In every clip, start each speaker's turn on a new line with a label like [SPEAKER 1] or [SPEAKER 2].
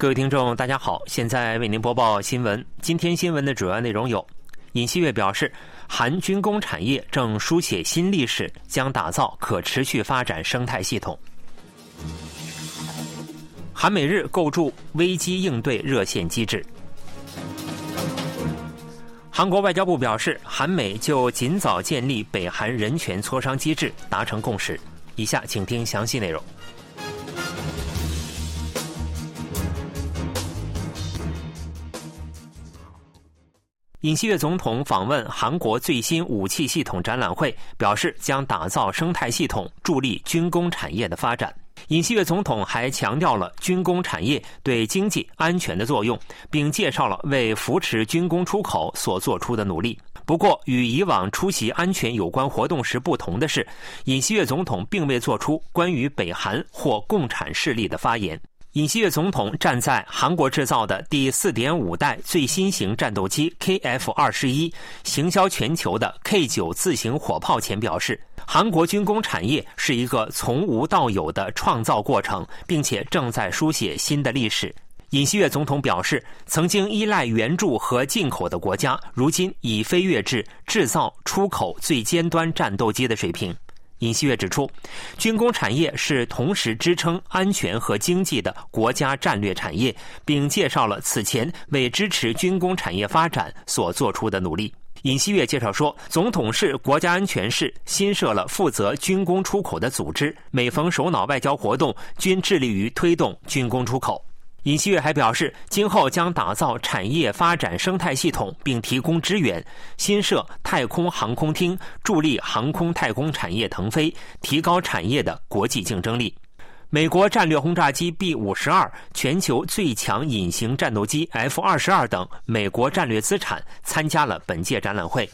[SPEAKER 1] 各位听众，大家好，现在为您播报新闻。今天新闻的主要内容有：尹锡悦表示，韩军工产业正书写新历史，将打造可持续发展生态系统；韩美日构筑危机应对热线机制；韩国外交部表示，韩美就尽早建立北韩人权磋商机制达成共识。以下请听详细内容。尹锡悦总统访问韩国最新武器系统展览会，表示将打造生态系统，助力军工产业的发展。尹锡悦总统还强调了军工产业对经济安全的作用，并介绍了为扶持军工出口所做出的努力。不过，与以往出席安全有关活动时不同的是，尹锡悦总统并未做出关于北韩或共产势力的发言。尹锡悦总统站在韩国制造的第四点五代最新型战斗机 KF 二十一行销全球的 K 九自行火炮前表示，韩国军工产业是一个从无到有的创造过程，并且正在书写新的历史。尹锡悦总统表示，曾经依赖援助和进口的国家，如今已飞跃至制造、出口最尖端战斗机的水平。尹锡悦指出，军工产业是同时支撑安全和经济的国家战略产业，并介绍了此前为支持军工产业发展所做出的努力。尹锡悦介绍说，总统室国家安全室新设了负责军工出口的组织，每逢首脑外交活动，均致力于推动军工出口。尹锡悦还表示，今后将打造产业发展生态系统，并提供支援，新设太空航空厅，助力航空太空产业腾飞，提高产业的国际竞争力。美国战略轰炸机 B 五十二、全球最强隐形战斗机 F 二十二等美国战略资产参加了本届展览会。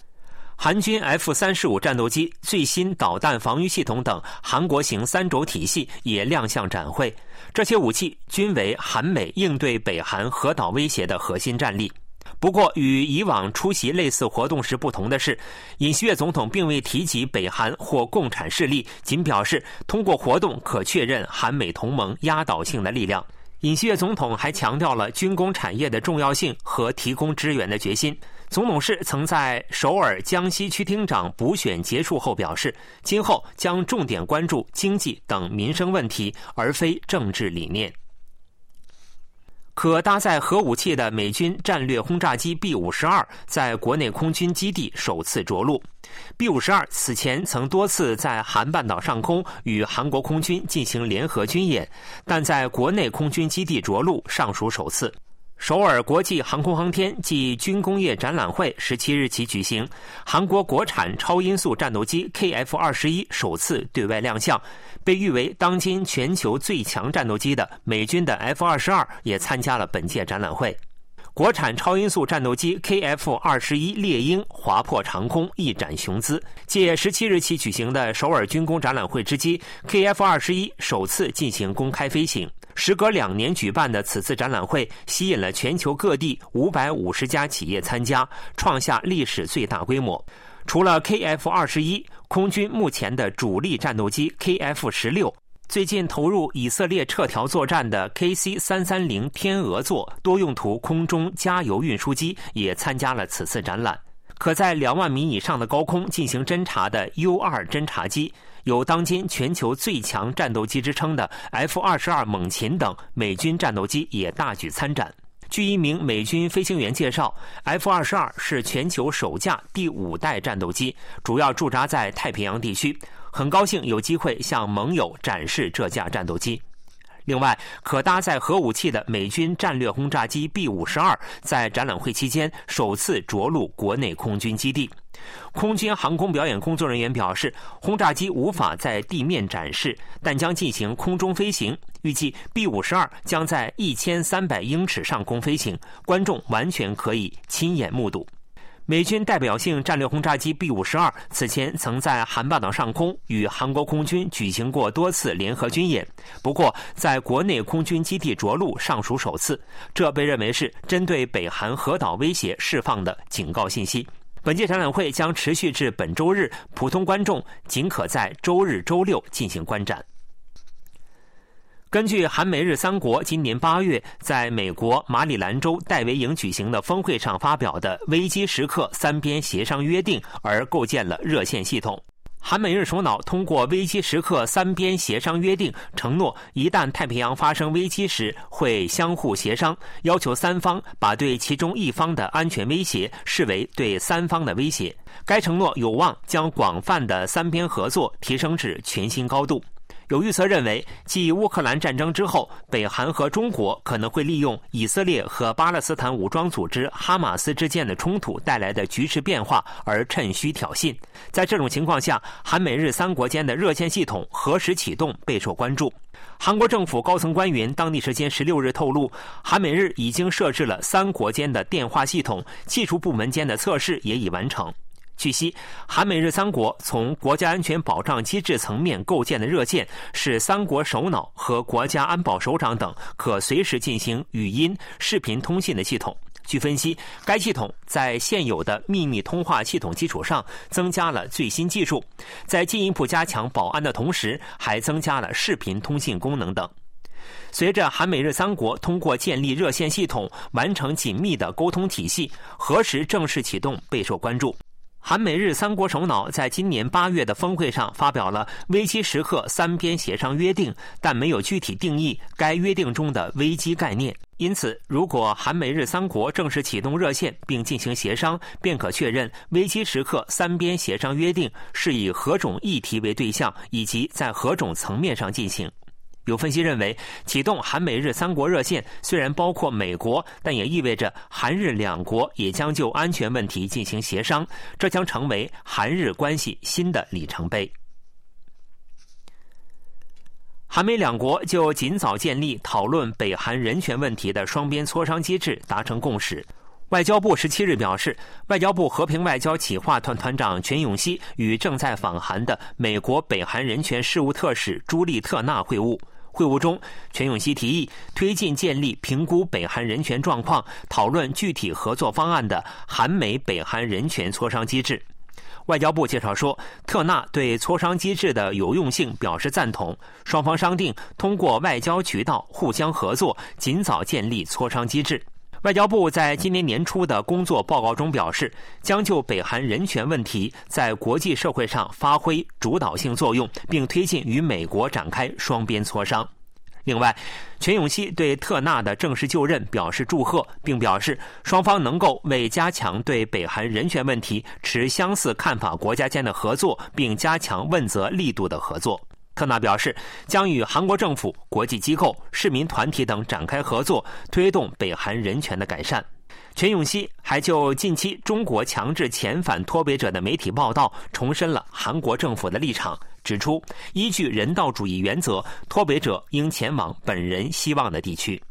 [SPEAKER 1] 韩军 F 三十五战斗机最新导弹防御系统等韩国型三轴体系也亮相展会。这些武器均为韩美应对北韩核岛威胁的核心战力。不过，与以往出席类似活动时不同的是，尹锡悦总统并未提及北韩或共产势力，仅表示通过活动可确认韩美同盟压倒性的力量。尹锡悦总统还强调了军工产业的重要性和提供支援的决心。总统室曾在首尔江西区厅长补选结束后表示，今后将重点关注经济等民生问题，而非政治理念。可搭载核武器的美军战略轰炸机 B 五十二在国内空军基地首次着陆。B 五十二此前曾多次在韩半岛上空与韩国空军进行联合军演，但在国内空军基地着陆尚属首次。首尔国际航空航天暨军工业展览会十七日起举行，韩国国产超音速战斗机 KF 二十一首次对外亮相。被誉为当今全球最强战斗机的美军的 F 二十二也参加了本届展览会。国产超音速战斗机 KF 二十一猎鹰划破长空，一展雄姿。借十七日起举行的首尔军工展览会之机，KF 二十一首次进行公开飞行。时隔两年举办的此次展览会，吸引了全球各地五百五十家企业参加，创下历史最大规模。除了 KF 二十一，空军目前的主力战斗机 KF 十六，最近投入以色列撤侨作战的 KC 三三零天鹅座多用途空中加油运输机也参加了此次展览。可在两万米以上的高空进行侦察的 U 二侦察机。有当今全球最强战斗机之称的 F 二十二猛禽等美军战斗机也大举参展。据一名美军飞行员介绍，F 二十二是全球首架第五代战斗机，主要驻扎在太平洋地区。很高兴有机会向盟友展示这架战斗机。另外，可搭载核武器的美军战略轰炸机 B 五十二在展览会期间首次着陆国内空军基地。空军航空表演工作人员表示，轰炸机无法在地面展示，但将进行空中飞行。预计 B 五十二将在一千三百英尺上空飞行，观众完全可以亲眼目睹。美军代表性战略轰炸机 B 五十二此前曾在韩半岛上空与韩国空军举行过多次联合军演，不过在国内空军基地着陆尚属首次。这被认为是针对北韩核岛威胁释放的警告信息。本届展览会将持续至本周日，普通观众仅可在周日、周六进行观展。根据韩美日三国今年八月在美国马里兰州戴维营举行的峰会上发表的危机时刻三边协商约定，而构建了热线系统。韩美日首脑通过危机时刻三边协商约定，承诺一旦太平洋发生危机时会相互协商，要求三方把对其中一方的安全威胁视为对三方的威胁。该承诺有望将广泛的三边合作提升至全新高度。有预测认为，继乌克兰战争之后，北韩和中国可能会利用以色列和巴勒斯坦武装组织哈马斯之间的冲突带来的局势变化，而趁虚挑衅。在这种情况下，韩美日三国间的热线系统何时启动备受关注。韩国政府高层官员当地时间十六日透露，韩美日已经设置了三国间的电话系统，技术部门间的测试也已完成。据悉，韩美日三国从国家安全保障机制层面构建的热线，是三国首脑和国家安保首长等可随时进行语音、视频通信的系统。据分析，该系统在现有的秘密通话系统基础上增加了最新技术，在进一步加强保安的同时，还增加了视频通信功能等。随着韩美日三国通过建立热线系统完成紧密的沟通体系，何时正式启动备受关注。韩美日三国首脑在今年八月的峰会上发表了危机时刻三边协商约定，但没有具体定义该约定中的危机概念。因此，如果韩美日三国正式启动热线并进行协商，便可确认危机时刻三边协商约定是以何种议题为对象，以及在何种层面上进行。有分析认为，启动韩美日三国热线虽然包括美国，但也意味着韩日两国也将就安全问题进行协商，这将成为韩日关系新的里程碑。韩美两国就尽早建立讨论北韩人权问题的双边磋商机制达成共识。外交部十七日表示，外交部和平外交企划团团长全永熙与正在访韩的美国北韩人权事务特使朱莉特纳会晤。会晤中，全永熙提议推进建立评估北韩人权状况、讨论具体合作方案的韩美北韩人权磋商机制。外交部介绍说，特纳对磋商机制的有用性表示赞同，双方商定通过外交渠道互相合作，尽早建立磋商机制。外交部在今年年初的工作报告中表示，将就北韩人权问题在国际社会上发挥主导性作用，并推进与美国展开双边磋商。另外，全永熙对特纳的正式就任表示祝贺，并表示双方能够为加强对北韩人权问题持相似看法国家间的合作，并加强问责力度的合作。特纳表示，将与韩国政府、国际机构、市民团体等展开合作，推动北韩人权的改善。全永熙还就近期中国强制遣返脱北者的媒体报道，重申了韩国政府的立场，指出依据人道主义原则，脱北者应前往本人希望的地区。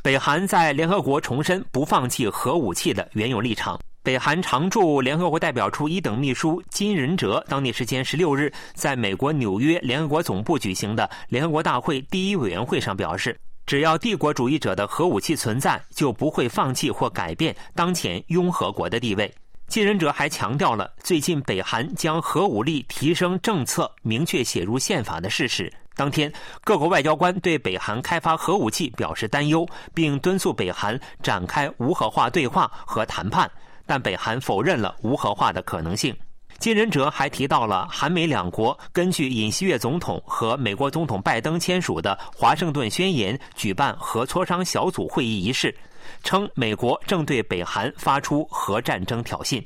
[SPEAKER 1] 北韩在联合国重申不放弃核武器的原有立场。北韩常驻联合国代表处一等秘书金仁哲当地时间十六日在美国纽约联合国总部举行的联合国大会第一委员会上表示，只要帝国主义者的核武器存在，就不会放弃或改变当前拥核国的地位。金仁哲还强调了最近北韩将核武力提升政策明确写入宪法的事实。当天，各国外交官对北韩开发核武器表示担忧，并敦促北韩展开无核化对话和谈判。但北韩否认了无核化的可能性。金仁哲还提到了韩美两国根据尹锡悦总统和美国总统拜登签署的《华盛顿宣言》举办核磋商小组会议仪式，称美国正对北韩发出核战争挑衅。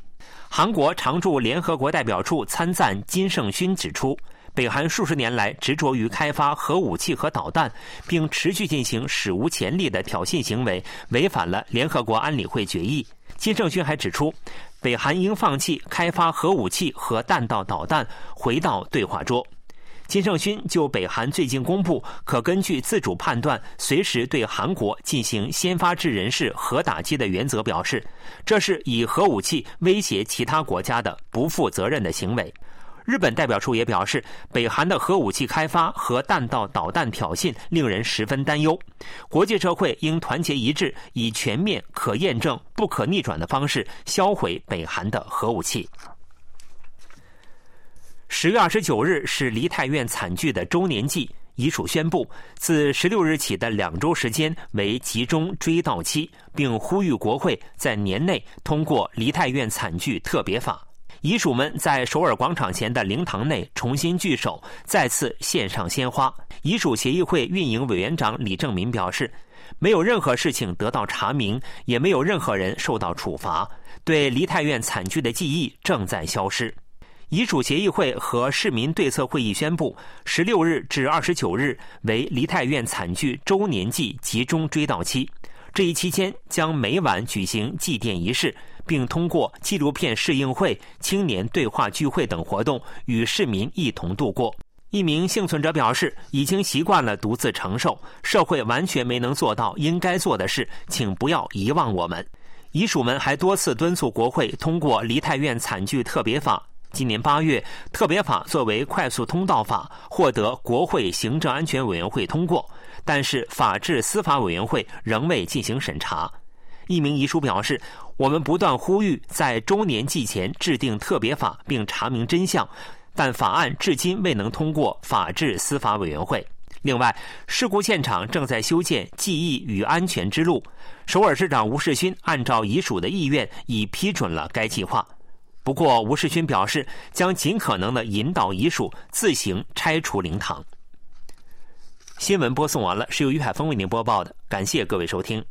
[SPEAKER 1] 韩国常驻联合国代表处参赞金圣勋指出，北韩数十年来执着于开发核武器和导弹，并持续进行史无前例的挑衅行为，违反了联合国安理会决议。金正勋还指出，北韩应放弃开发核武器和弹道导弹，回到对话桌。金正勋就北韩最近公布可根据自主判断随时对韩国进行先发制人式核打击的原则表示，这是以核武器威胁其他国家的不负责任的行为。日本代表处也表示，北韩的核武器开发和弹道导弹挑衅令人十分担忧，国际社会应团结一致，以全面、可验证、不可逆转的方式销毁北韩的核武器。十月二十九日是梨泰院惨剧的周年祭。遗属宣布，自十六日起的两周时间为集中追悼期，并呼吁国会在年内通过《梨泰院惨剧特别法》。遗属们在首尔广场前的灵堂内重新聚首，再次献上鲜花。遗属协议会运营委员长李正民表示：“没有任何事情得到查明，也没有任何人受到处罚。对梨泰院惨剧的记忆正在消失。”遗属协议会和市民对策会议宣布，十六日至二十九日为梨泰院惨剧周年祭集中追悼期。这一期间将每晚举行祭奠仪式，并通过纪录片试映会、青年对话聚会等活动与市民一同度过。一名幸存者表示，已经习惯了独自承受，社会完全没能做到应该做的事，请不要遗忘我们。遗属们还多次敦促国会通过梨泰院惨剧特别法。今年八月，特别法作为快速通道法获得国会行政安全委员会通过，但是法制司法委员会仍未进行审查。一名遗书表示：“我们不断呼吁在周年祭前制定特别法并查明真相，但法案至今未能通过法制司法委员会。”另外，事故现场正在修建记忆与安全之路。首尔市长吴世勋按照遗属的意愿，已批准了该计划。不过，吴世勋表示将尽可能的引导遗属自行拆除灵堂。新闻播送完了，是由于海峰为您播报的，感谢各位收听。